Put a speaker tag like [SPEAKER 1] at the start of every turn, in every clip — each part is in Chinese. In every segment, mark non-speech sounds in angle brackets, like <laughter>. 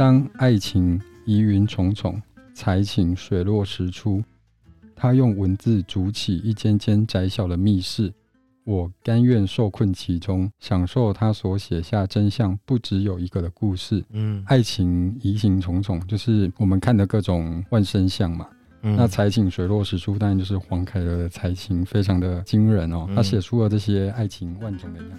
[SPEAKER 1] 当爱情疑云重重，才情水落石出。他用文字筑起一间间窄小的密室，我甘愿受困其中，享受他所写下真相不只有一个的故事。
[SPEAKER 2] 嗯，
[SPEAKER 1] 爱情疑云重重，就是我们看的各种万生相嘛。嗯、那才情水落石出，当然就是黄凯德的才情非常的惊人哦，他写出了这些爱情万种的样貌。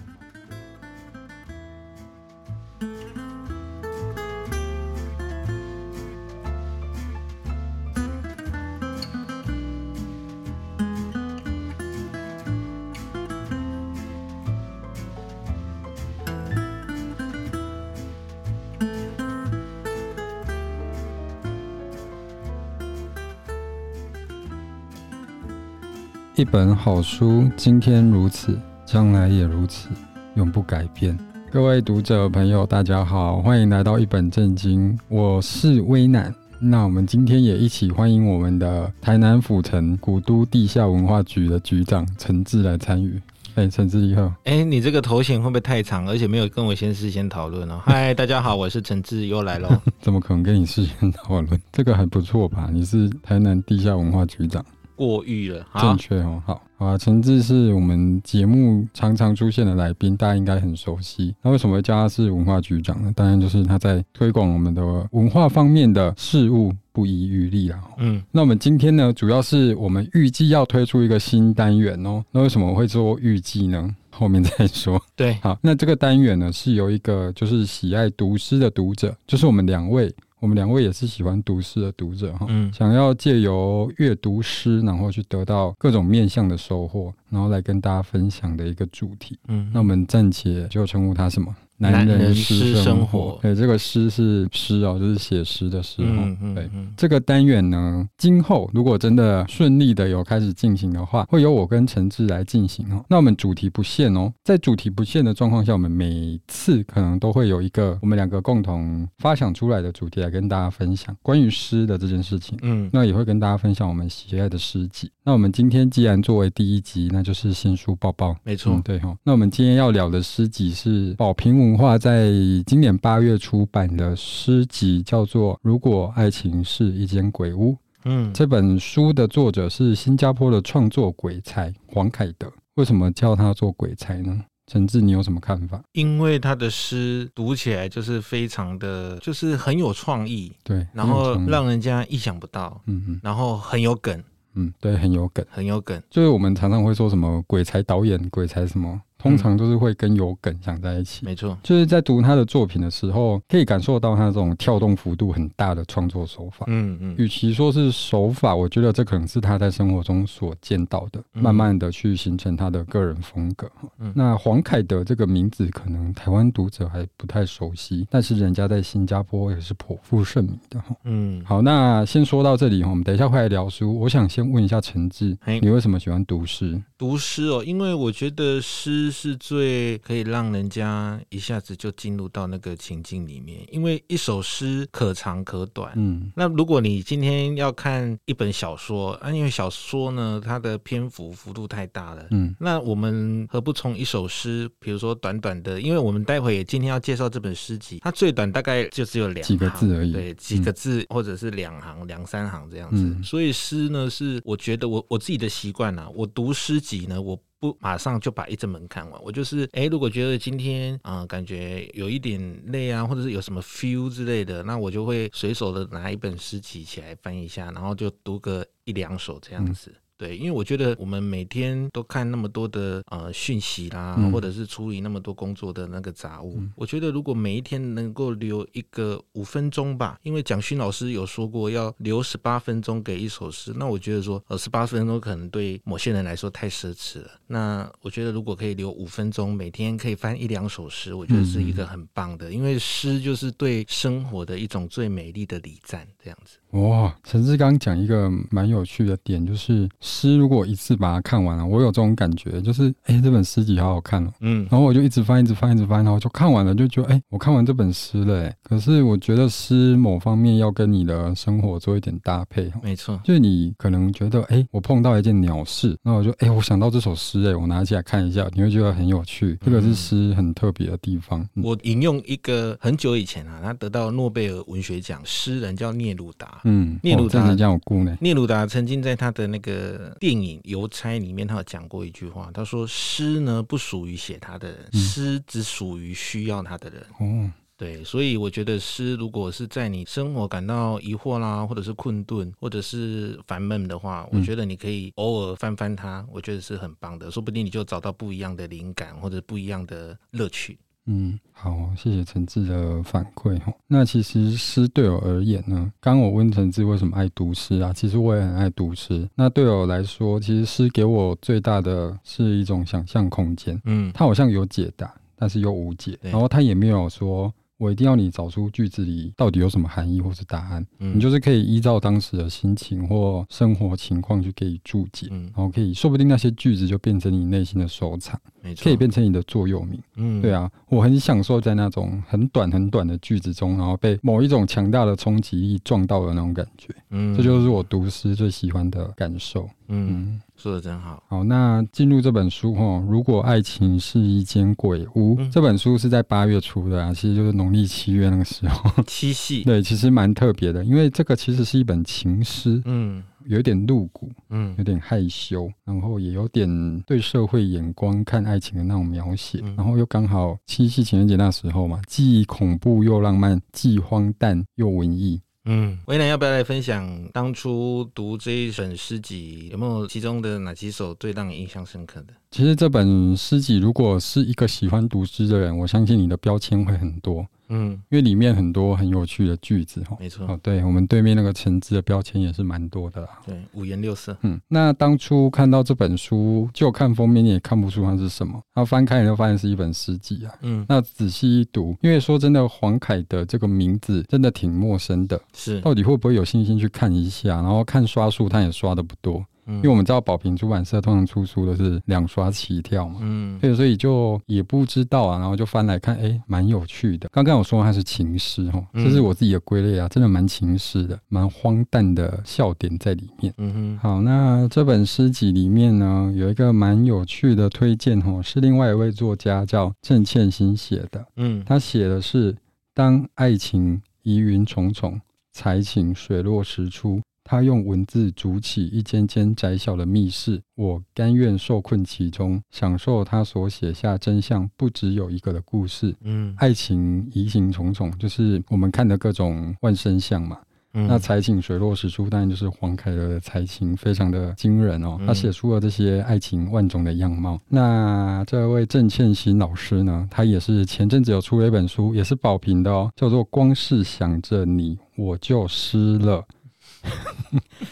[SPEAKER 1] 一本好书，今天如此，将来也如此，永不改变。各位读者朋友，大家好，欢迎来到一本正经，我是威南。那我们今天也一起欢迎我们的台南府城古都地下文化局的局长陈志来参与。哎，陈志你好。
[SPEAKER 2] 哎、欸，你这个头衔会不会太长，而且没有跟我先事先讨论哦？<laughs> 嗨，大家好，我是陈志，又来喽。<laughs>
[SPEAKER 1] 怎么可能跟你事先讨论？这个还不错吧？你是台南地下文化局长。
[SPEAKER 2] 过誉了，
[SPEAKER 1] 正确哦，好好啊。陈志是我们节目常常出现的来宾，大家应该很熟悉。那为什么会叫他是文化局长呢？当然就是他在推广我们的文化方面的事物不遗余力啦。嗯，那我们今天呢，主要是我们预计要推出一个新单元哦。那为什么会做预计呢？<laughs> 后面再说。
[SPEAKER 2] 对，
[SPEAKER 1] 好，那这个单元呢，是由一个就是喜爱读诗的读者，就是我们两位。我们两位也是喜欢读诗的读者哈，想要借由阅读诗，然后去得到各种面向的收获，然后来跟大家分享的一个主题。嗯，那我们暂且就称呼他什么？男人诗生活，对，这个诗是诗哦，就是写诗的诗哦。嗯嗯，对，这个单元呢，今后如果真的顺利的有开始进行的话，会由我跟陈志来进行哦。那我们主题不限哦，在主题不限的状况下，我们每次可能都会有一个我们两个共同发想出来的主题来跟大家分享关于诗的这件事情。嗯，那也会跟大家分享我们喜爱的诗集。那我们今天既然作为第一集，那就是新书报报。
[SPEAKER 2] 没错，
[SPEAKER 1] 对哈。那我们今天要聊的诗集是宝瓶文化在今年八月出版的诗集，叫做《如果爱情是一间鬼屋》。嗯，这本书的作者是新加坡的创作鬼才黄凯德。为什么叫他做鬼才呢？陈志，你有什么看法？
[SPEAKER 2] 因为他的诗读起来就是非常的，就是很有创意，
[SPEAKER 1] 对，
[SPEAKER 2] 然后让人家意想不到，嗯嗯，然后很有梗，
[SPEAKER 1] 嗯，对，很有梗，
[SPEAKER 2] 很有梗。
[SPEAKER 1] 就是我们常常会说什么鬼才导演、鬼才什么。通常都是会跟有梗想在一起，
[SPEAKER 2] 没错，
[SPEAKER 1] 就是在读他的作品的时候，可以感受到他这种跳动幅度很大的创作手法。嗯嗯，与其说是手法，我觉得这可能是他在生活中所见到的，慢慢的去形成他的个人风格。嗯，那黄凯德这个名字可能台湾读者还不太熟悉，但是人家在新加坡也是颇负盛名的。嗯，好，那先说到这里哈，我们等一下会来聊书。我想先问一下陈志，你为什么喜欢读诗？
[SPEAKER 2] 读诗哦，因为我觉得诗。是最可以让人家一下子就进入到那个情境里面，因为一首诗可长可短。嗯，那如果你今天要看一本小说啊，因为小说呢，它的篇幅幅度太大了。嗯，那我们何不从一首诗，比如说短短的，因为我们待会也今天要介绍这本诗集，它最短大概就只有两行，
[SPEAKER 1] 几个字而已，
[SPEAKER 2] 对，几个字、嗯、或者是两行、两三行这样子。嗯、所以诗呢，是我觉得我我自己的习惯啊，我读诗集呢，我。不马上就把一整本看完，我就是哎，如果觉得今天啊、呃、感觉有一点累啊，或者是有什么 feel 之类的，那我就会随手的拿一本诗集起来翻一下，然后就读个一两首这样子。嗯对，因为我觉得我们每天都看那么多的呃讯息啦，或者是处理那么多工作的那个杂物，嗯、我觉得如果每一天能够留一个五分钟吧，因为蒋勋老师有说过要留十八分钟给一首诗，那我觉得说呃十八分钟可能对某些人来说太奢侈了。那我觉得如果可以留五分钟，每天可以翻一两首诗，我觉得是一个很棒的，因为诗就是对生活的一种最美丽的礼赞，这样子。
[SPEAKER 1] 哇，陈志刚讲一个蛮有趣的点，就是。诗如果一次把它看完了，我有这种感觉，就是哎、欸，这本诗集好好看哦、喔，嗯，然后我就一直翻，一直翻，一直翻，然后就看完了，就觉得哎、欸，我看完这本诗了、欸。可是我觉得诗某方面要跟你的生活做一点搭配，
[SPEAKER 2] 没错，
[SPEAKER 1] 就是你可能觉得哎、欸，我碰到一件鸟事，那我就哎、欸，我想到这首诗，哎，我拿起来看一下，你会觉得很有趣，这个是诗很特别的地方。
[SPEAKER 2] 嗯、我引用一个很久以前啊，他得到诺贝尔文学奖诗人叫聂鲁达，嗯，聂鲁达
[SPEAKER 1] 这样有故呢。
[SPEAKER 2] 聂鲁达曾经在他的那个电影《邮差》里面，他有讲过一句话，他说：“诗呢不属于写它的人，诗只属于需要它的人。”哦。对，所以我觉得诗，如果是在你生活感到疑惑啦，或者是困顿，或者是烦闷的话，我觉得你可以偶尔翻翻它，我觉得是很棒的，说不定你就找到不一样的灵感或者不一样的乐趣。
[SPEAKER 1] 嗯，好，谢谢陈志的反馈哈。那其实诗对我而言呢，刚我问陈志为什么爱读诗啊，其实我也很爱读诗。那对我来说，其实诗给我最大的是一种想象空间。嗯，它好像有解答，但是又无解，然后它也没有说。我一定要你找出句子里到底有什么含义或是答案，嗯、你就是可以依照当时的心情或生活情况去给予注解，嗯、然后可以说不定那些句子就变成你内心的收藏，没错，可以变成你的座右铭。嗯，对啊，我很享受在那种很短很短的句子中，然后被某一种强大的冲击力撞到的那种感觉。嗯，这就是我读诗最喜欢的感受。嗯。嗯
[SPEAKER 2] 说的真好。
[SPEAKER 1] 好，那进入这本书哈，如果爱情是一间鬼屋，嗯、这本书是在八月初的啊，其实就是农历七月那个时候，
[SPEAKER 2] 七夕。<laughs>
[SPEAKER 1] 对，其实蛮特别的，因为这个其实是一本情诗，嗯，有一点露骨，嗯，有点害羞，然后也有点对社会眼光看爱情的那种描写，嗯、然后又刚好七夕情人节那时候嘛，既恐怖又浪漫，既荒诞又文艺。
[SPEAKER 2] 嗯，维南要不要来分享当初读这一本诗集，有没有其中的哪几首最让你印象深刻的？
[SPEAKER 1] 其实这本诗集，如果是一个喜欢读诗的人，我相信你的标签会很多。嗯，因为里面很多很有趣的句子哈，
[SPEAKER 2] 没错。
[SPEAKER 1] 哦，对，我们对面那个橙子的标签也是蛮多的啦。
[SPEAKER 2] 对，五颜六色。
[SPEAKER 1] 嗯，那当初看到这本书，就看封面你也看不出它是什么，然后翻开你就发现是一本诗集啊。嗯，那仔细一读，因为说真的，黄凯的这个名字真的挺陌生的。是，到底会不会有信心去看一下？然后看刷数，他也刷的不多。因为我们知道宝瓶出版社通常出书都是两刷起跳嘛，嗯，对，所以就也不知道啊，然后就翻来看，哎，蛮有趣的。刚刚我说它是情诗哈，这是我自己的归类啊，真的蛮情诗的，蛮荒诞的笑点在里面。嗯哼，好，那这本诗集里面呢，有一个蛮有趣的推荐哈，是另外一位作家叫郑倩欣写的。嗯，他写的是当爱情疑云重重，才情水落石出。他用文字筑起一间间窄小的密室，我甘愿受困其中，享受他所写下真相不只有一个的故事。嗯，爱情疑情重重，就是我们看的各种万生相嘛。嗯，那才情水落石出，当然就是黄凯的才情非常的惊人哦。他写出了这些爱情万种的样貌。那这位郑倩欣老师呢，他也是前阵子有出了一本书，也是宝瓶的哦，叫做《光是想着你我就湿了》。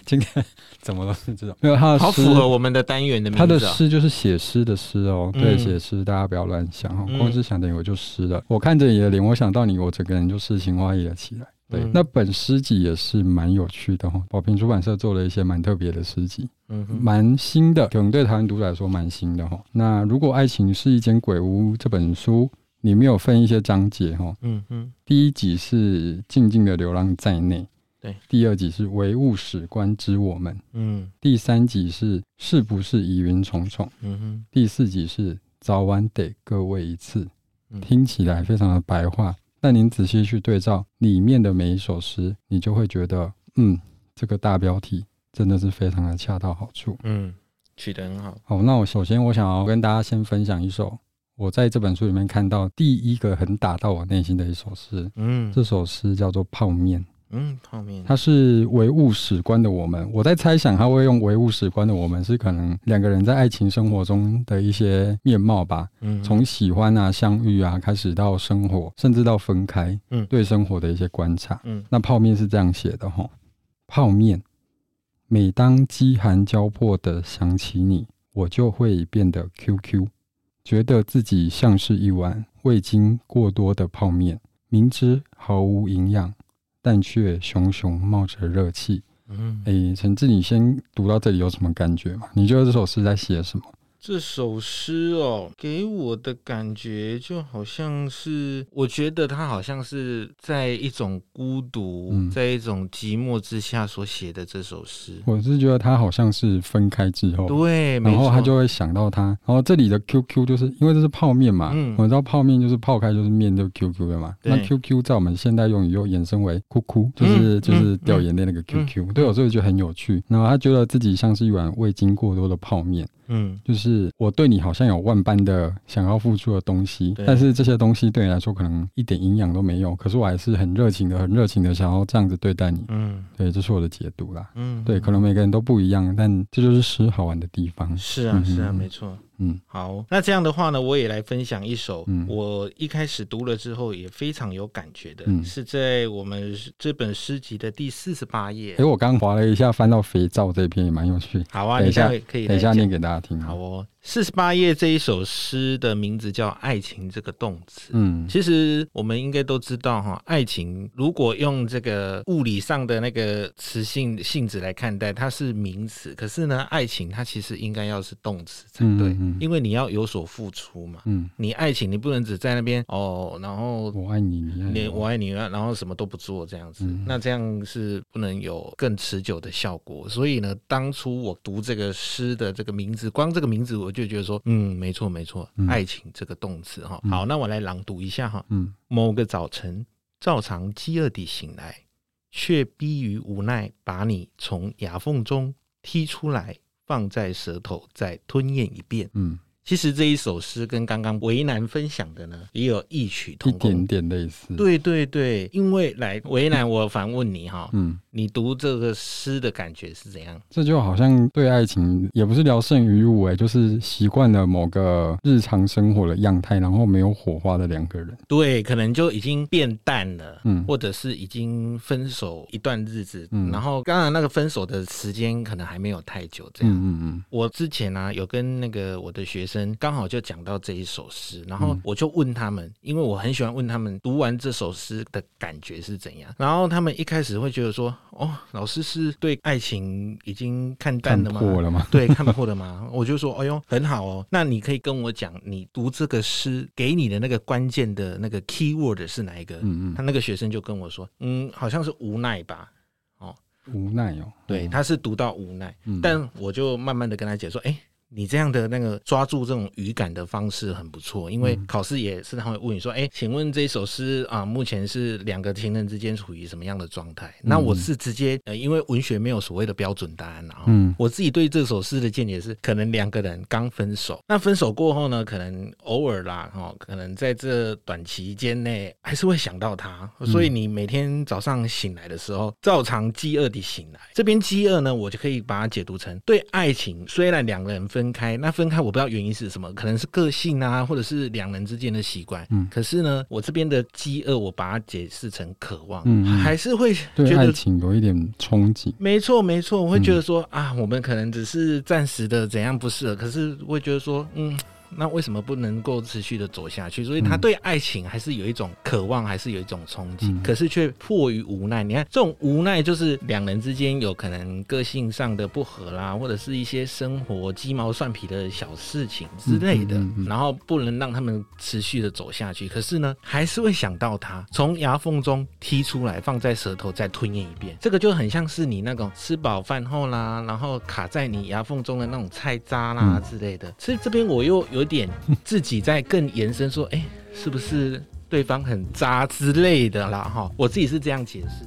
[SPEAKER 1] 今天怎么了？是这种没有他的诗，
[SPEAKER 2] 好符合我们的单元的名字。
[SPEAKER 1] 他的诗就是写诗的诗哦，对，写诗，大家不要乱想哦。光是想着你我就湿了，我看着你的脸，我想到你，我整个人就诗情画意了起来。对，那本诗集也是蛮有趣的哈。宝瓶出版社做了一些蛮特别的诗集，嗯，蛮新的，可能对台湾读者来说蛮新的哈。那如果爱情是一间鬼屋，这本书里面有分一些章节哈，嗯嗯，第一集是静静的流浪在内。对，第二集是唯物史观之我们，嗯，第三集是是不是疑云重重，嗯哼，第四集是早晚得各位一次，嗯、听起来非常的白话，但您仔细去对照里面的每一首诗，你就会觉得，嗯，这个大标题真的是非常的恰到好处，
[SPEAKER 2] 嗯，取得很好。
[SPEAKER 1] 好，那我首先我想要跟大家先分享一首我在这本书里面看到第一个很打到我内心的一首诗，嗯，这首诗叫做《泡面》。
[SPEAKER 2] 嗯，泡面，
[SPEAKER 1] 它是唯物史观的我们。我在猜想，他会用唯物史观的我们，是可能两个人在爱情生活中的一些面貌吧。嗯，从喜欢啊、相遇啊，开始到生活，甚至到分开。嗯，对生活的一些观察。嗯，那泡面是这样写的哈：泡面，每当饥寒交迫的想起你，我就会变得 QQ，觉得自己像是一碗未经过多的泡面，明知毫无营养。但却熊熊冒着热气，嗯，哎，陈志，你先读到这里有什么感觉吗？你觉得这首诗在写什么？
[SPEAKER 2] 这首诗哦，给我的感觉就好像是，我觉得他好像是在一种孤独，嗯、在一种寂寞之下所写的这首诗。
[SPEAKER 1] 我是觉得他好像是分开之后，
[SPEAKER 2] 对，
[SPEAKER 1] 然后他就会想到他。然后这里的 QQ 就是因为这是泡面嘛，嗯，我知道泡面就是泡开就是面就 QQ 的嘛。那 QQ 在我们现代用语又衍生为哭哭，就是、嗯、就是掉眼泪那个 QQ。嗯、对，我所以觉得很有趣。然后他觉得自己像是一碗未经过多的泡面。嗯，就是我对你好像有万般的想要付出的东西，但是这些东西对你来说可能一点营养都没有，可是我还是很热情的、很热情的想要这样子对待你。嗯，对，这是我的解读啦。嗯，对，可能每个人都不一样，但这就是诗好玩的地方。
[SPEAKER 2] 是啊，是啊，没错。嗯，好，那这样的话呢，我也来分享一首，嗯我一开始读了之后也非常有感觉的，嗯、是在我们这本诗集的第四十八页。
[SPEAKER 1] 哎，我刚划了一下，翻到肥皂这篇也蛮有趣。
[SPEAKER 2] 好啊，等一下可以，
[SPEAKER 1] 等一下念给大家听。
[SPEAKER 2] 好哦。四十八页这一首诗的名字叫“爱情”这个动词。嗯，其实我们应该都知道哈，爱情如果用这个物理上的那个词性性质来看待，它是名词。可是呢，爱情它其实应该要是动词才对，嗯嗯、因为你要有所付出嘛。嗯，你爱情你不能只在那边哦，然后
[SPEAKER 1] 我爱你，你爱你，
[SPEAKER 2] 我爱你，然后什么都不做这样子，嗯、那这样是不能有更持久的效果。所以呢，当初我读这个诗的这个名字，光这个名字我。我就觉得说，嗯，没错，没错，嗯、爱情这个动词哈，好，那我来朗读一下哈，嗯，某个早晨，照常饥饿地醒来，却逼于无奈，把你从牙缝中踢出来，放在舌头，再吞咽一遍，嗯。其实这一首诗跟刚刚为难分享的呢，也有异曲同工，
[SPEAKER 1] 一点点类似。
[SPEAKER 2] 对对对，因为来为难，我反问你哈，嗯，你读这个诗的感觉是怎样？
[SPEAKER 1] 这就好像对爱情也不是聊胜于无，哎，就是习惯了某个日常生活的样态，然后没有火花的两个人，
[SPEAKER 2] 对，可能就已经变淡了，嗯，或者是已经分手一段日子，嗯，然后刚刚那个分手的时间可能还没有太久，这样，嗯嗯嗯。我之前呢、啊、有跟那个我的学生。刚好就讲到这一首诗，然后我就问他们，因为我很喜欢问他们读完这首诗的感觉是怎样。然后他们一开始会觉得说：“哦，老师是对爱情已经看淡了吗？
[SPEAKER 1] 看破了吗？
[SPEAKER 2] 对，看破了吗？” <laughs> 我就说：“哎呦，很好哦，那你可以跟我讲，你读这个诗给你的那个关键的那个 key word 是哪一个？”嗯嗯，他那个学生就跟我说：“嗯，好像是无奈吧。”哦，
[SPEAKER 1] 无奈哦，
[SPEAKER 2] 对，他是读到无奈，嗯、但我就慢慢的跟他解说：“哎。”你这样的那个抓住这种语感的方式很不错，因为考试也是他会问你说：“哎，请问这首诗啊，目前是两个情人之间处于什么样的状态？”那我是直接呃，因为文学没有所谓的标准答案，然后嗯，我自己对这首诗的见解是，可能两个人刚分手，那分手过后呢，可能偶尔啦，哦，可能在这短期间内还是会想到他，所以你每天早上醒来的时候，照常饥饿地醒来。这边饥饿呢，我就可以把它解读成对爱情，虽然两个人分。分开，那分开我不知道原因是什么，可能是个性啊，或者是两人之间的习惯。嗯，可是呢，我这边的饥饿，我把它解释成渴望，嗯，还是会觉得
[SPEAKER 1] 对爱情有一点憧憬。
[SPEAKER 2] 没错，没错，我会觉得说、嗯、啊，我们可能只是暂时的怎样不适合，可是我会觉得说，嗯。那为什么不能够持续的走下去？所以他对爱情还是有一种渴望，还是有一种憧憬，嗯、可是却迫于无奈。你看这种无奈，就是两人之间有可能个性上的不合啦，或者是一些生活鸡毛蒜皮的小事情之类的，嗯嗯嗯、然后不能让他们持续的走下去。可是呢，还是会想到他，从牙缝中踢出来，放在舌头再吞咽一遍。这个就很像是你那种吃饱饭后啦，然后卡在你牙缝中的那种菜渣啦之类的。嗯、所以这边我又有。有点 <laughs> 自己在更延伸说，哎，是不是对方很渣之类的啦？哈，我自己是这样解释。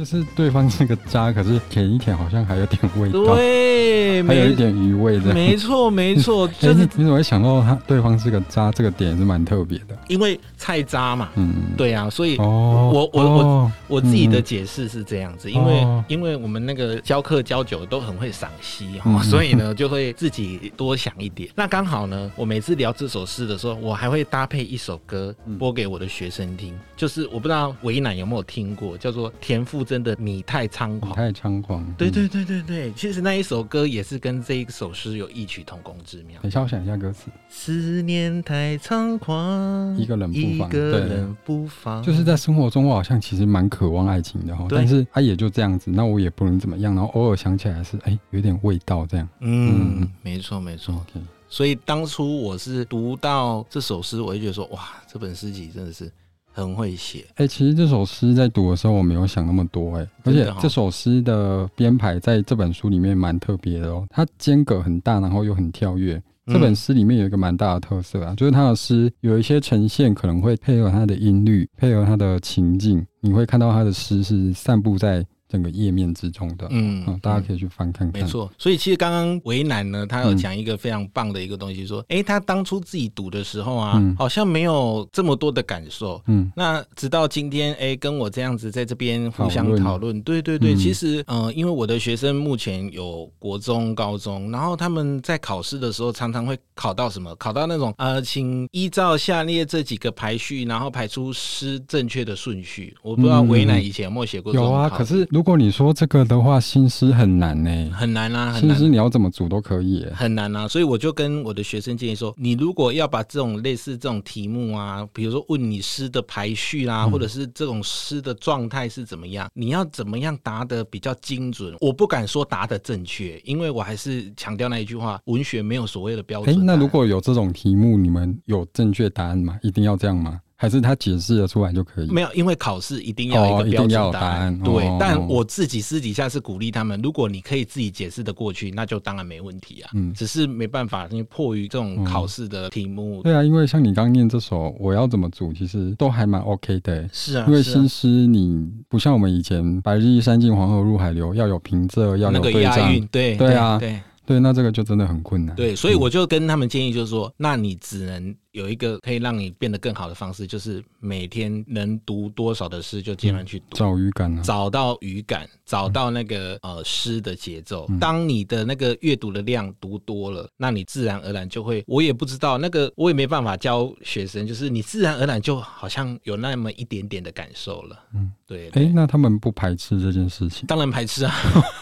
[SPEAKER 1] 就是对方是个渣，可是舔一舔好像还有点味道，
[SPEAKER 2] 对，
[SPEAKER 1] 还有一点余味的。
[SPEAKER 2] 没错，没错，<laughs> 就是
[SPEAKER 1] 你怎么会想到他对方是个渣？这个点是蛮特别的，
[SPEAKER 2] 因为菜渣嘛，嗯，对啊，所以
[SPEAKER 1] 哦，
[SPEAKER 2] 我我我我自己的解释是这样子，因为因为我们那个教课教久都很会赏析哈，所以呢就会自己多想一点。那刚好呢，我每次聊这首诗的时候，我还会搭配一首歌播给我的学生听，就是我不知道维南有没有听过，叫做田馥甄的《你太猖狂》。
[SPEAKER 1] 太猖狂，
[SPEAKER 2] 对对对对对，其实那一首歌也是跟这一首诗有异曲同工之妙。
[SPEAKER 1] 等一下，我想一下歌词：
[SPEAKER 2] 思念太猖狂，
[SPEAKER 1] 一个人
[SPEAKER 2] 一个人不妨。
[SPEAKER 1] 就是在生活中，我好像其实蛮渴望爱情的哈，但是他也就这样子，那我也不能怎么样，然后偶尔想起来是哎，有点味道这样。
[SPEAKER 2] 嗯，没错没错。所以当初我是读到这首诗，我就觉得说，哇，这本诗集真的是。很会写，
[SPEAKER 1] 哎、欸，其实这首诗在读的时候我没有想那么多、欸，哎，而且这首诗的编排在这本书里面蛮特别的哦，它间隔很大，然后又很跳跃。这本诗里面有一个蛮大的特色啊，就是他的诗有一些呈现可能会配合他的音律，配合他的情境，你会看到他的诗是散布在。整个页面之中的，嗯，嗯，大家可以去翻看看。
[SPEAKER 2] 没错，所以其实刚刚为难呢，他有讲一个非常棒的一个东西，说，哎、他当初自己读的时候啊，嗯、好像没有这么多的感受，嗯，那直到今天，哎、欸，跟我这样子在这边互相讨论，论对对对，嗯、其实，嗯、呃，因为我的学生目前有国中、高中，然后他们在考试的时候常常会考到什么？考到那种，呃，请依照下列这几个排序，然后排出诗正确的顺序。我不知道为难以前有没有写过这种、嗯？有
[SPEAKER 1] 啊，可是。如果你说这个的话，心思很难呢、欸，
[SPEAKER 2] 很难啊，很难。
[SPEAKER 1] 新诗你要怎么组都可以、欸，
[SPEAKER 2] 很难啊。所以我就跟我的学生建议说，你如果要把这种类似这种题目啊，比如说问你诗的排序啦、或者是这种诗的状态是怎么样，你要怎么样答得比较精准？我不敢说答得正确，因为我还是强调那一句话，文学没有所谓的标准。
[SPEAKER 1] 那如果有这种题目，你们有正确答案吗？一定要这样吗？还是他解释的出来就可以？
[SPEAKER 2] 没有，因为考试一定要一个标准答案。对，但我自己私底下是鼓励他们，如果你可以自己解释的过去，那就当然没问题啊。嗯，只是没办法，因为迫于这种考试的题目。对啊，
[SPEAKER 1] 因为像你刚念这首，我要怎么组，其实都还蛮 OK 的。
[SPEAKER 2] 是啊，
[SPEAKER 1] 因为新诗你不像我们以前“白日依山尽，黄河入海流”，要有平仄，要有对仗。
[SPEAKER 2] 对
[SPEAKER 1] 对啊，对对，那这个就真的很困难。
[SPEAKER 2] 对，所以我就跟他们建议，就是说，那你只能。有一个可以让你变得更好的方式，就是每天能读多少的诗就尽量去读，
[SPEAKER 1] 找语感啊，
[SPEAKER 2] 找到语感，找到那个呃诗的节奏。当你的那个阅读的量读多了，那你自然而然就会，我也不知道那个，我也没办法教学生，就是你自然而然就好像有那么一点点的感受了。嗯，对。哎，
[SPEAKER 1] 那他们不排斥这件事情？
[SPEAKER 2] 当然排斥啊！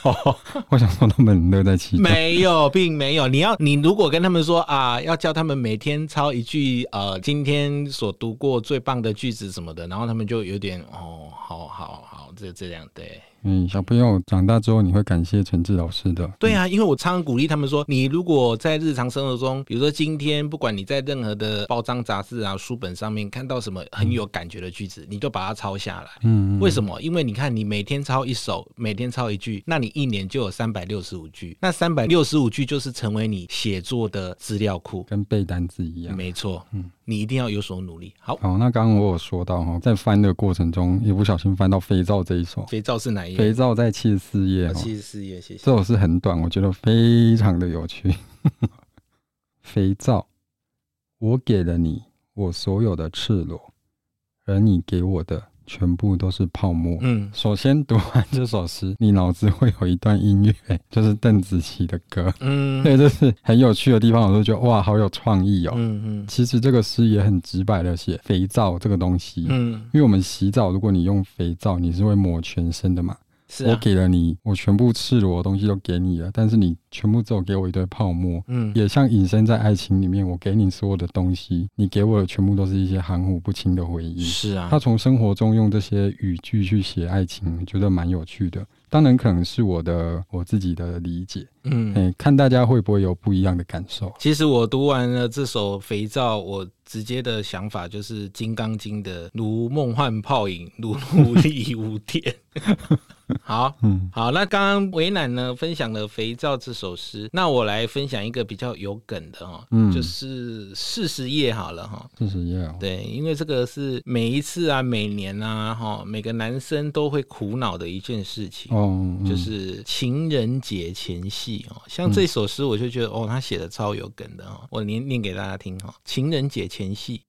[SPEAKER 2] <laughs>
[SPEAKER 1] 我想说他们乐在其中。
[SPEAKER 2] 没有，并没有。你要你如果跟他们说啊，要教他们每天抄一句。句呃，今天所读过最棒的句子什么的，然后他们就有点哦，好好好，这这样对。
[SPEAKER 1] 嗯，小朋友长大之后，你会感谢陈志老师的。
[SPEAKER 2] 对啊，因为我常常鼓励他们说，你如果在日常生活中，比如说今天，不管你在任何的报章杂志啊、书本上面看到什么很有感觉的句子，嗯、你就把它抄下来。嗯，为什么？因为你看，你每天抄一首，每天抄一句，那你一年就有三百六十五句。那三百六十五句就是成为你写作的资料库，
[SPEAKER 1] 跟背单词一样。
[SPEAKER 2] 没错，嗯，你一定要有所努力。好，
[SPEAKER 1] 好，那刚刚我有说到哈，在翻的过程中，一不小心翻到《肥皂》这一首。
[SPEAKER 2] 肥皂是哪一？
[SPEAKER 1] 肥皂在七十四页，
[SPEAKER 2] 七十四页，谢谢。
[SPEAKER 1] 这首是很短，我觉得非常的有趣。<laughs> 肥皂，我给了你我所有的赤裸，而你给我的。全部都是泡沫。嗯，首先读完这首诗，<laughs> 你脑子会有一段音乐，<laughs> 就是邓紫棋的歌。嗯，<laughs> 对，这是很有趣的地方。我都觉得哇，好有创意哦。嗯嗯，其实这个诗也很直白的写肥皂这个东西。嗯，因为我们洗澡，如果你用肥皂，你是会抹全身的嘛。是啊，我给了你，我全部赤裸的东西都给你了，但是你全部只有给我一堆泡沫。嗯，也像隐身在爱情里面，我给你所有的东西，你给我的全部都是一些含糊不清的回忆。
[SPEAKER 2] 是啊，
[SPEAKER 1] 他从生活中用这些语句去写爱情，觉得蛮有趣的。当然，可能是我的我自己的理解。嗯，欸，看大家会不会有不一样的感受。
[SPEAKER 2] 其实我读完了这首《肥皂》，我直接的想法就是《金刚经》的“如梦幻泡影，如露亦无电”。<laughs> 好，嗯，好，那刚刚为难呢分享了《肥皂》这首诗，那我来分享一个比较有梗的哦，嗯，就是四十页好了哈，
[SPEAKER 1] 四十页哦，
[SPEAKER 2] 对，因为这个是每一次啊，每年啊，哈，每个男生都会苦恼的一件事情哦，嗯、就是情人节前夕哦，像这首诗，我就觉得、嗯、哦，他写的超有梗的哦，我念念给大家听哈，情人节前夕，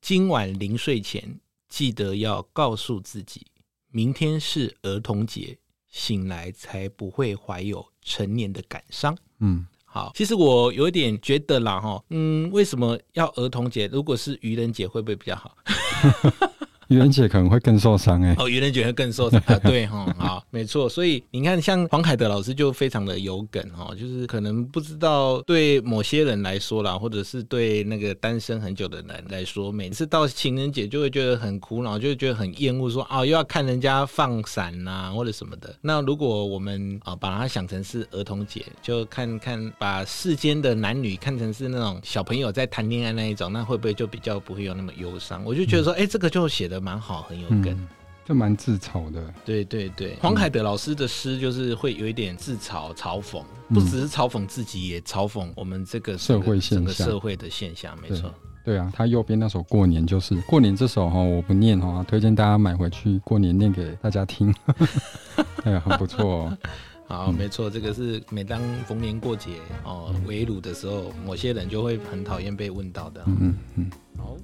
[SPEAKER 2] 今晚临睡前记得要告诉自己。明天是儿童节，醒来才不会怀有成年的感伤。嗯，好，其实我有一点觉得啦，哈，嗯，为什么要儿童节？如果是愚人节，会不会比较好？<laughs>
[SPEAKER 1] 愚人节可能会更受伤哎，
[SPEAKER 2] 哦，愚人节会更受伤啊，对哈，好，没错，所以你看，像黄凯德老师就非常的有梗哈，就是可能不知道对某些人来说啦，或者是对那个单身很久的人来说，每次到情人节就会觉得很苦恼，就会觉得很厌恶，说啊又要看人家放闪呐或者什么的。那如果我们啊把它想成是儿童节，就看看把世间的男女看成是那种小朋友在谈恋爱那一种，那会不会就比较不会有那么忧伤？我就觉得说，哎、这个就写的。蛮好，很有梗，
[SPEAKER 1] 就蛮自嘲的。
[SPEAKER 2] 对对对，黄凯德老师的诗就是会有一点自嘲、嘲讽，不只是嘲讽自己，也嘲讽我们这个
[SPEAKER 1] 社会现象、
[SPEAKER 2] 社会的现象。没错，
[SPEAKER 1] 对啊，他右边那首《过年》就是《过年》这首哈，我不念哈，推荐大家买回去过年念给大家听。<laughs> 哎呀，很不错哦。<laughs>
[SPEAKER 2] 好，没错，这个是每当逢年过节哦围炉的时候，某些人就会很讨厌被问到的。嗯嗯嗯，好。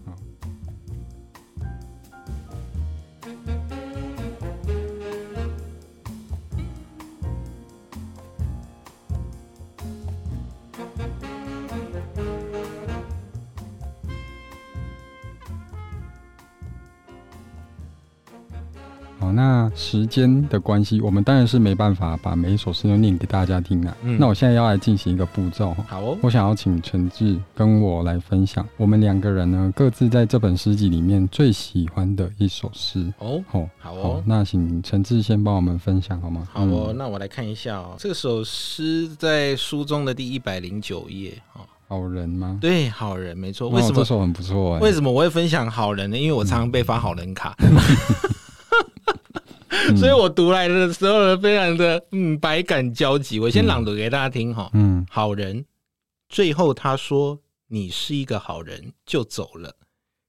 [SPEAKER 1] 那时间的关系，我们当然是没办法把每一首诗都念给大家听啊。嗯、那我现在要来进行一个步骤。
[SPEAKER 2] 好哦，
[SPEAKER 1] 我想要请陈志跟我来分享，我们两个人呢各自在这本诗集里面最喜欢的一首诗。
[SPEAKER 2] 哦，好，好哦。
[SPEAKER 1] 那请陈志先帮我们分享好吗？
[SPEAKER 2] 好哦，嗯、那我来看一下哦。这首诗在书中的第一百零九页。哦，
[SPEAKER 1] 好人吗？
[SPEAKER 2] 对，好人，没错。为什么、哦、
[SPEAKER 1] 这首很不错、欸？
[SPEAKER 2] 为什么我会分享好人呢？因为我常常被发好人卡。<laughs> 所以我读来的时候呢，非常的嗯百感交集。我先朗读给大家听哈。嗯，好人，最后他说你是一个好人，就走了。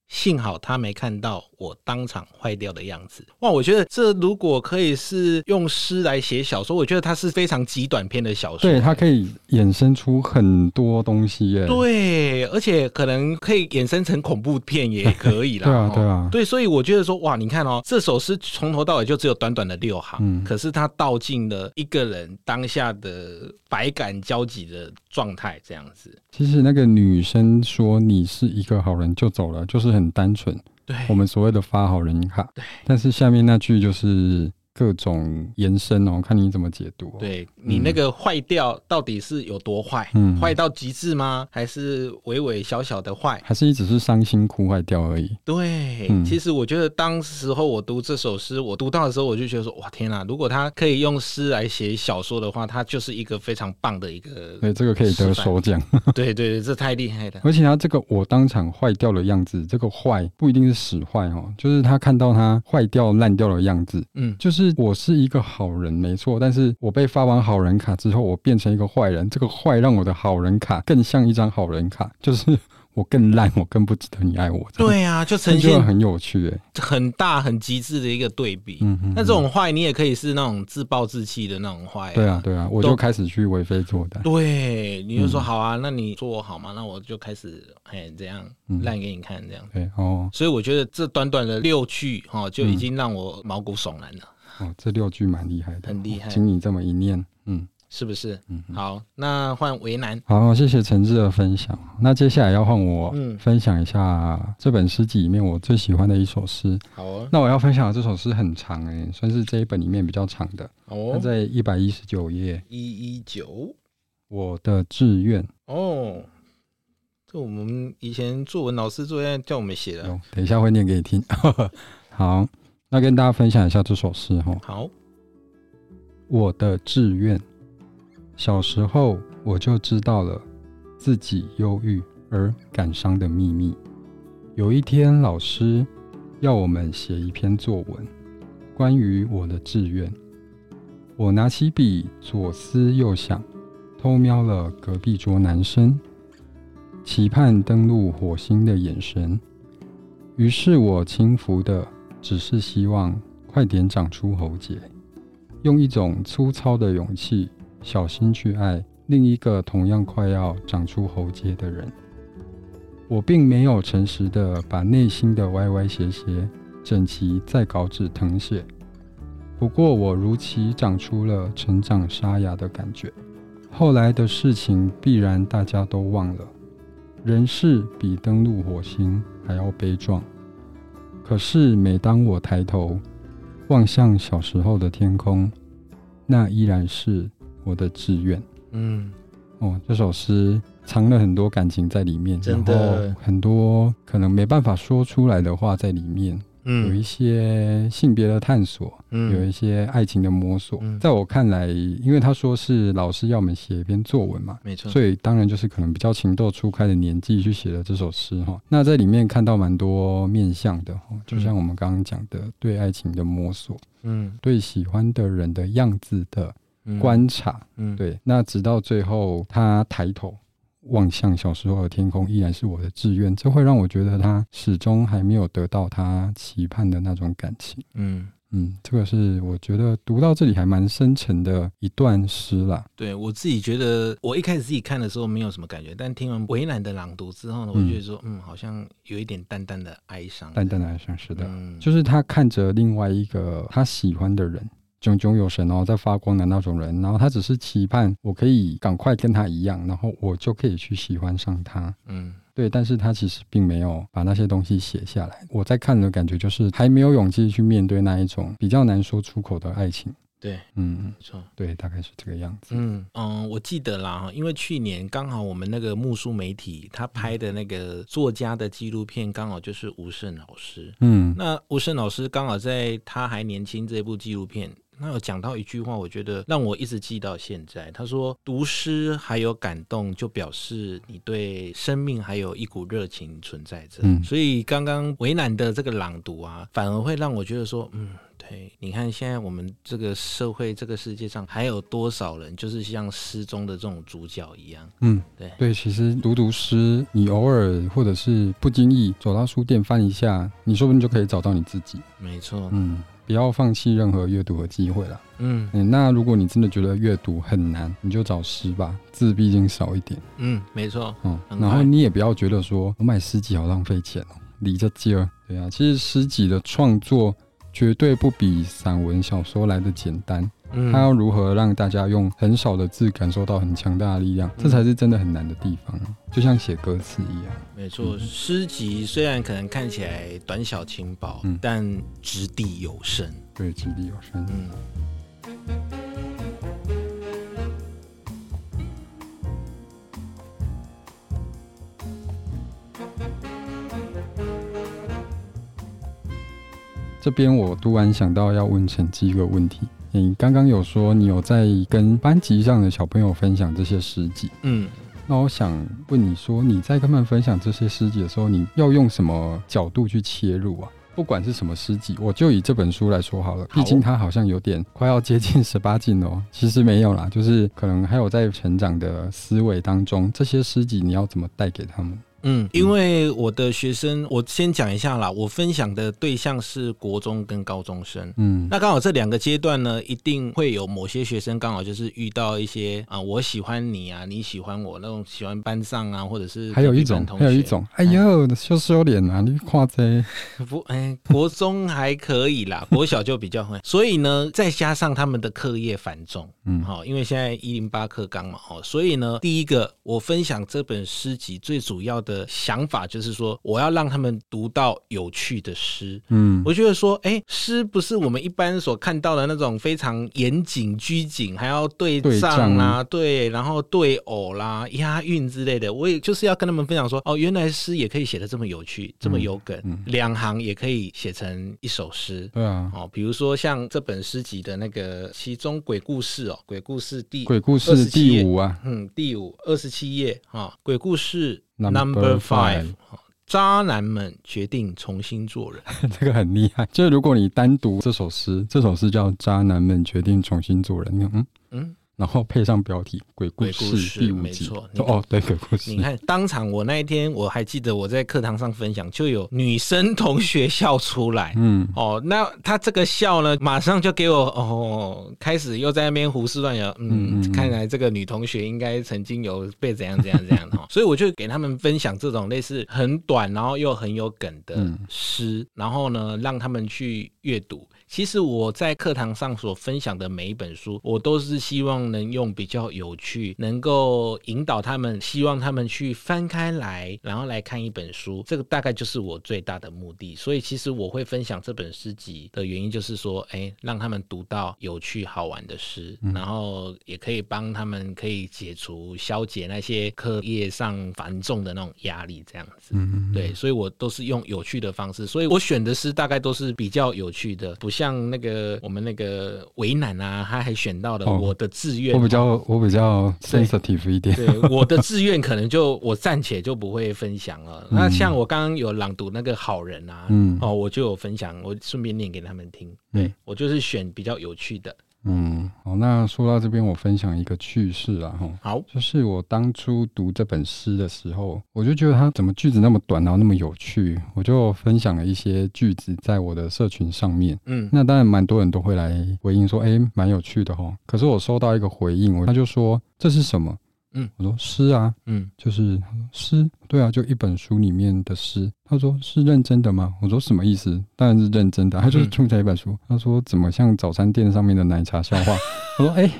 [SPEAKER 2] 幸好他没看到我当场坏掉的样子。哇，我觉得这如果可以是用诗来写小说，我觉得它是非常极短篇的小说。
[SPEAKER 1] 对，它可以衍生出很多东西耶。
[SPEAKER 2] 对，而且可能可以衍生成恐怖片也 <laughs> 可以啦。
[SPEAKER 1] 对啊，对啊。
[SPEAKER 2] 对，所以我觉得说，哇，你看哦，这首诗从头到尾就只有短短的六行，嗯，可是它道尽了一个人当下的百感交集的状态，这样子。
[SPEAKER 1] 其实那个女生说你是一个好人就走了，就是很单纯。
[SPEAKER 2] 对，
[SPEAKER 1] 我们所谓的发好人卡。对，但是下面那句就是。各种延伸哦，看你怎么解读。
[SPEAKER 2] 对，你那个坏掉到底是有多坏？嗯，坏到极致吗？还是微微小小的坏？
[SPEAKER 1] 还是你只是伤心哭坏掉而已？
[SPEAKER 2] 对，嗯、其实我觉得当时候我读这首诗，我读到的时候我就觉得说，哇，天哪！如果他可以用诗来写小说的话，他就是一个非常棒的一个。
[SPEAKER 1] 对，这个可以得首奖。<laughs>
[SPEAKER 2] 对对对，这太厉害了。
[SPEAKER 1] 而且他这个我当场坏掉的样子，这个坏不一定是使坏哦，就是他看到他坏掉烂掉的样子，嗯，就是。我是一个好人，没错，但是我被发完好人卡之后，我变成一个坏人。这个坏让我的好人卡更像一张好人卡，<laughs> 就是我更烂，我更不值得你爱我。
[SPEAKER 2] 对啊，就呈现
[SPEAKER 1] 很有趣，哎，
[SPEAKER 2] 很大很极致的一个对比。嗯嗯。那这种坏，你也可以是那种自暴自弃的那种坏。
[SPEAKER 1] 对啊，对啊，我就开始去为非作歹。
[SPEAKER 2] 对，你就说好啊，那你做我好吗？那我就开始哎这样烂给你看，这样。对哦。所以我觉得这短短的六句哈，就已经让我毛骨悚然了。
[SPEAKER 1] 哦，这六句蛮厉害的，
[SPEAKER 2] 很厉害。
[SPEAKER 1] 经你这么一念，嗯，
[SPEAKER 2] 是不是？嗯，好，那换为难。
[SPEAKER 1] 好，谢谢诚志的分享。那接下来要换我分享一下这本诗集里面我最喜欢的一首诗。
[SPEAKER 2] 好哦。
[SPEAKER 1] 那我要分享的这首诗很长诶，算是这一本里面比较长的。哦。它在一百一十九页。
[SPEAKER 2] 一一九。
[SPEAKER 1] 我的志愿。
[SPEAKER 2] 哦。这我们以前作文老师作业叫我们写的。
[SPEAKER 1] 等一下会念给你听。<laughs> 好。那跟大家分享一下这首诗哈。
[SPEAKER 2] 好，
[SPEAKER 1] 我的志愿，小时候我就知道了自己忧郁而感伤的秘密。有一天，老师要我们写一篇作文，关于我的志愿。我拿起笔，左思右想，偷瞄了隔壁桌男生，期盼登陆火星的眼神。于是我轻浮的，只是希望快点长出喉结，用一种粗糙的勇气，小心去爱另一个同样快要长出喉结的人。我并没有诚实的把内心的歪歪斜斜整齐在稿纸誊写。不过，我如期长出了成长沙哑的感觉。后来的事情必然大家都忘了，人事比登陆火星还要悲壮。可是，每当我抬头望向小时候的天空，那依然是我的志愿。嗯，哦，这首诗藏了很多感情在里面，然后很多可能没办法说出来的话在里面。嗯，有一些性别的探索，嗯，有一些爱情的摸索。嗯，在我看来，因为他说是老师要我们写一篇作文嘛，
[SPEAKER 2] 没错，
[SPEAKER 1] 所以当然就是可能比较情窦初开的年纪去写了这首诗哈。那在里面看到蛮多面向的，就像我们刚刚讲的，对爱情的摸索，嗯，对喜欢的人的样子的观察，嗯，对。那直到最后，他抬头。望向小时候的天空，依然是我的志愿。这会让我觉得他始终还没有得到他期盼的那种感情。嗯嗯，这个是我觉得读到这里还蛮深沉的一段诗啦。
[SPEAKER 2] 对，我自己觉得，我一开始自己看的时候没有什么感觉，但听完为难的朗读之后呢，我觉得说，嗯，好像有一点淡淡的哀伤。
[SPEAKER 1] 淡淡的哀伤，是的，嗯，就是他看着另外一个他喜欢的人。炯炯有神然后，在发光的那种人，然后他只是期盼我可以赶快跟他一样，然后我就可以去喜欢上他。嗯，对，但是他其实并没有把那些东西写下来。我在看的感觉就是还没有勇气去面对那一种比较难说出口的爱情。
[SPEAKER 2] 对，嗯，没错，
[SPEAKER 1] 对，大概是这个样子。
[SPEAKER 2] 嗯嗯，我记得啦，因为去年刚好我们那个木书媒体他拍的那个作家的纪录片，刚好就是吴胜老师。嗯，那吴胜老师刚好在他还年轻这部纪录片。那有讲到一句话，我觉得让我一直记到现在。他说：“读诗还有感动，就表示你对生命还有一股热情存在着。嗯”所以刚刚为难的这个朗读啊，反而会让我觉得说：“嗯，对，你看现在我们这个社会、这个世界上还有多少人，就是像诗中的这种主角一样。”
[SPEAKER 1] 嗯，对对，其实读读诗，你偶尔或者是不经意走到书店翻一下，你说不定就可以找到你自己。
[SPEAKER 2] 没错，嗯。
[SPEAKER 1] 不要放弃任何阅读的机会了。嗯，嗯，那如果你真的觉得阅读很难，你就找诗吧，字毕竟少一点。
[SPEAKER 2] 嗯，没错。
[SPEAKER 1] 嗯，然后你也不要觉得说我买诗集好浪费钱哦，离着近儿。对啊，其实诗集的创作绝对不比散文小说来的简单。嗯，他要如何让大家用很少的字感受到很强大的力量，这才是真的很难的地方。就像写歌词一样。
[SPEAKER 2] 没错，诗集虽然可能看起来短小轻薄，嗯，但掷地有声。
[SPEAKER 1] 对，掷地有声。嗯。这边我突然想到要问成基一个问题。你刚刚有说你有在跟班级上的小朋友分享这些诗集，嗯，那我想问你说，你在跟他们分享这些诗集的时候，你要用什么角度去切入啊？不管是什么诗集，我就以这本书来说好了，毕竟它好像有点快要接近十八禁哦。其实没有啦，就是可能还有在成长的思维当中，这些诗集你要怎么带给他们？
[SPEAKER 2] 嗯，因为我的学生，我先讲一下啦。我分享的对象是国中跟高中生。嗯，那刚好这两个阶段呢，一定会有某些学生刚好就是遇到一些啊，我喜欢你啊，你喜欢我那种喜欢班上啊，或者是
[SPEAKER 1] 还有一种，还有一种，哎呦，羞羞脸啊，你夸这 <laughs>
[SPEAKER 2] 不？哎，国中还可以啦，<laughs> 国小就比较会。所以呢，再加上他们的课业繁重，嗯，好，因为现在一零八课纲嘛，哦，所以呢，第一个我分享这本诗集最主要的。的想法就是说，我要让他们读到有趣的诗。嗯，我觉得说，哎，诗不是我们一般所看到的那种非常严谨拘谨，还要对仗啦，对，然后对偶啦、押韵之类的。我也就是要跟他们分享说，哦，原来诗也可以写的这么有趣，这么有梗，两行也可以写成一首诗。对啊，哦，比如说像这本诗集的那个其中鬼故事哦，鬼故事第
[SPEAKER 1] 鬼故事第五啊，
[SPEAKER 2] 嗯，第五二十七页啊，鬼故事。Number five，渣男们决定重新做人，<laughs>
[SPEAKER 1] 这个很厉害。<laughs> 就是如果你单读这首诗，这首诗叫《渣男们决定重新做人》，你看，嗯嗯。然后配上标题《鬼故事》第五集，没错。哦，对，鬼故事。
[SPEAKER 2] 你看，当场我那一天我还记得我在课堂上分享，就有女生同学笑出来。嗯，哦，那她这个笑呢，马上就给我哦，开始又在那边胡思乱想。嗯，嗯，看来这个女同学应该曾经有被怎样怎样怎样哈。<laughs> 所以我就给他们分享这种类似很短，然后又很有梗的诗，嗯、然后呢，让他们去阅读。其实我在课堂上所分享的每一本书，我都是希望能用比较有趣，能够引导他们，希望他们去翻开来，然后来看一本书。这个大概就是我最大的目的。所以其实我会分享这本诗集的原因，就是说，哎，让他们读到有趣好玩的诗，然后也可以帮他们可以解除、消解那些课业上繁重的那种压力，这样子。嗯，对，所以我都是用有趣的方式，所以我选的诗大概都是比较有趣的，不像那个我们那个为难啊，他还选到了我的志我
[SPEAKER 1] 比较我比较 sensitive 一点。
[SPEAKER 2] 对，对我的志愿可能就我暂且就不会分享了。<laughs> 嗯、那像我刚刚有朗读那个好人啊，嗯，哦，我就有分享，我顺便念给他们听。对、嗯、我就是选比较有趣的。
[SPEAKER 1] 嗯，好，那说到这边，我分享一个趣事啊，哈，
[SPEAKER 2] 好，
[SPEAKER 1] 就是我当初读这本诗的时候，我就觉得它怎么句子那么短，然后那么有趣，我就分享了一些句子在我的社群上面，嗯，那当然蛮多人都会来回应说，哎、欸，蛮有趣的哈，可是我收到一个回应，我他就说这是什么？嗯，我说诗啊，嗯，就是诗，对啊，就一本书里面的诗。他说是认真的吗？我说什么意思？当然是认真的。他就是出在一本书。他说怎么像早餐店上面的奶茶笑话？我说哎。欸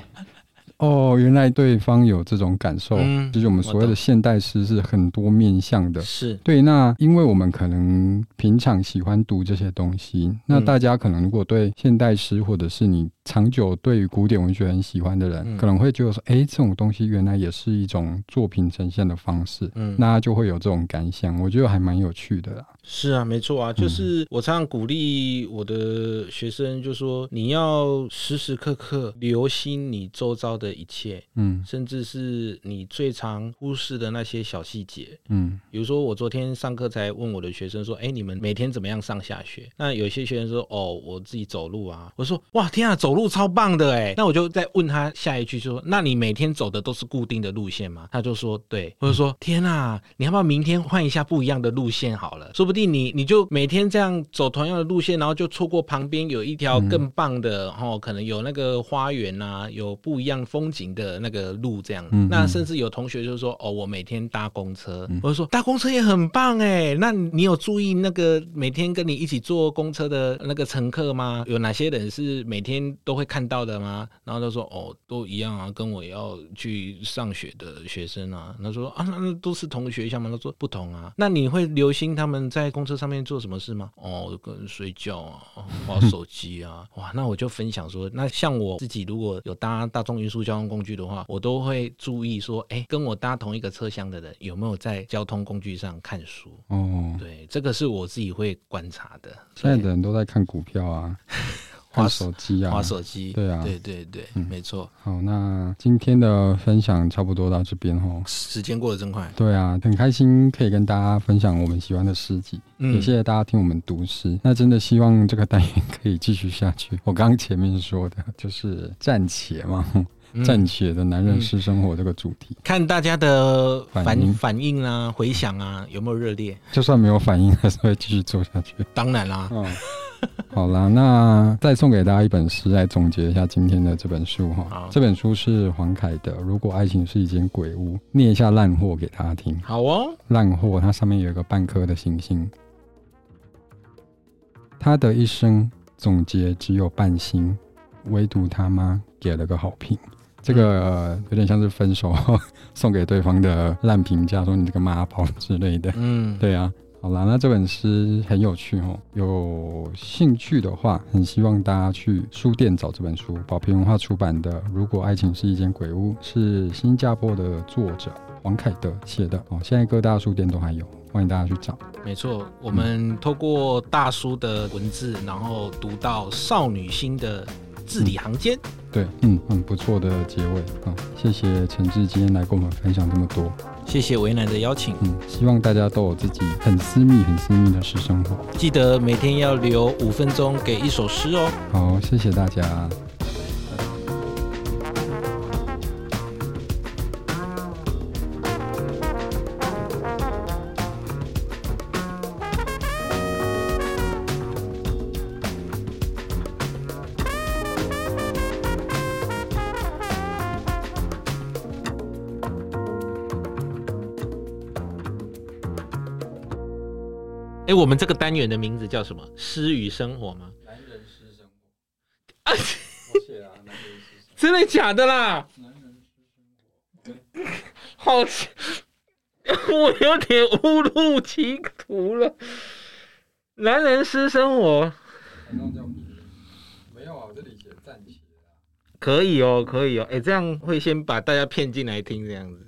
[SPEAKER 1] 哦，原来对方有这种感受，嗯、就是我们所谓的现代诗是很多面向的，
[SPEAKER 2] 是。
[SPEAKER 1] 对。那因为我们可能平常喜欢读这些东西，嗯、那大家可能如果对现代诗或者是你长久对于古典文学很喜欢的人，嗯、可能会觉得说，哎，这种东西原来也是一种作品呈现的方式，嗯，那就会有这种感想，我觉得还蛮有趣的啦。
[SPEAKER 2] 是啊，没错啊，就是我常常鼓励我的学生，就说你要时时刻刻留心你周遭的一切，嗯，甚至是你最常忽视的那些小细节，嗯，比如说我昨天上课才问我的学生说，哎，你们每天怎么样上下学？那有些学生说，哦，我自己走路啊。我说，哇，天啊，走路超棒的哎。那我就再问他下一句，就说，那你每天走的都是固定的路线吗？他就说，对。或者说，天啊，你要不要明天换一下不一样的路线好了？说不定。你你就每天这样走同样的路线，然后就错过旁边有一条更棒的，然后、嗯、可能有那个花园啊，有不一样风景的那个路这样。嗯、那甚至有同学就说：“哦，我每天搭公车。嗯”我就说：“搭公车也很棒哎，那你有注意那个每天跟你一起坐公车的那个乘客吗？有哪些人是每天都会看到的吗？”然后他说：“哦，都一样啊，跟我要去上学的学生啊。”他说：“啊，那都是同学校吗？”他说：“不同啊。”那你会留心他们在公车上面做什么事吗？哦，跟人睡觉啊，<laughs> 玩手机啊，哇，那我就分享说，那像我自己如果有搭大众运输交通工具的话，我都会注意说，哎，跟我搭同一个车厢的人有没有在交通工具上看书？哦，对，这个是我自己会观察的。
[SPEAKER 1] 现在的人都在看股票啊。<laughs> 滑手机啊，
[SPEAKER 2] 划手机，
[SPEAKER 1] 对啊，
[SPEAKER 2] 对对对，嗯，没错。
[SPEAKER 1] 好，那今天的分享差不多到这边哦。
[SPEAKER 2] 时间过得真快。
[SPEAKER 1] 对啊，很开心可以跟大家分享我们喜欢的诗集，嗯，也谢谢大家听我们读诗。那真的希望这个单元可以继续下去。我刚刚前面说的就是暂且嘛，暂且的男人私生活这个主题，
[SPEAKER 2] 看大家的反反应啊，回响啊，有没有热烈？
[SPEAKER 1] 就算没有反应，还是会继续做下去。
[SPEAKER 2] 当然啦。嗯。<laughs>
[SPEAKER 1] 好啦，那再送给大家一本诗来总结一下今天的这本书哈。这本书是黄凯的《如果爱情是一间鬼屋》，念一下烂货给大家听。
[SPEAKER 2] 好哦，
[SPEAKER 1] 烂货，它上面有一个半颗的星星。他的一生总结只有半星，唯独他妈给了个好评。这个、呃、有点像是分手 <laughs> 送给对方的烂评价，说你这个妈宝之类的。嗯，对啊。好啦，那这本诗很有趣哦。有兴趣的话，很希望大家去书店找这本书，宝瓶文化出版的《如果爱情是一间鬼屋》，是新加坡的作者黄凯德写的哦。现在各大书店都还有，欢迎大家去找。
[SPEAKER 2] 没错，我们透过大叔的文字，然后读到少女心的字里行间。
[SPEAKER 1] 对，嗯，很不错的结尾啊！谢谢陈志今天来跟我们分享这么多。
[SPEAKER 2] 谢谢为难的邀请。
[SPEAKER 1] 嗯，希望大家都有自己很私密、很私密的私生活。
[SPEAKER 2] 记得每天要留五分钟给一首诗哦。
[SPEAKER 1] 好，谢谢大家。
[SPEAKER 2] 我们这个单元的名字叫什么？诗与生活吗？男人诗生活。啊，我写啊，男人诗生活。真的假的啦？男人诗生活。好，<laughs> 我有点误入歧途了。男人诗生活。没有啊，我这里写暂写。可以哦，可以哦。哎，这样会先把大家骗进来听这样子。